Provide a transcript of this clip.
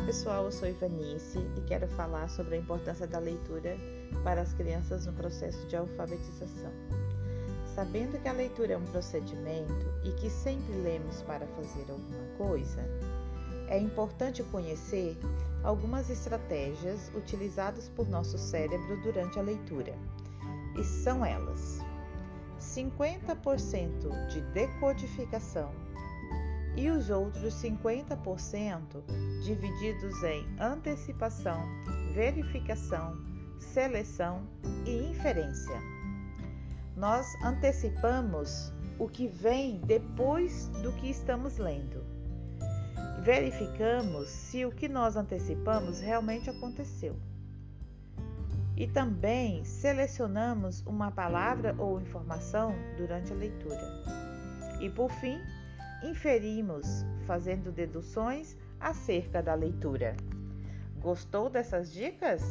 pessoal, eu sou Ivanice e quero falar sobre a importância da leitura para as crianças no processo de alfabetização. Sabendo que a leitura é um procedimento e que sempre lemos para fazer alguma coisa, é importante conhecer algumas estratégias utilizadas por nosso cérebro durante a leitura. E são elas: 50% de decodificação e os outros 50% divididos em antecipação, verificação, seleção e inferência. Nós antecipamos o que vem depois do que estamos lendo. Verificamos se o que nós antecipamos realmente aconteceu. E também selecionamos uma palavra ou informação durante a leitura. E por fim, inferimos, fazendo deduções acerca da leitura. Gostou dessas dicas?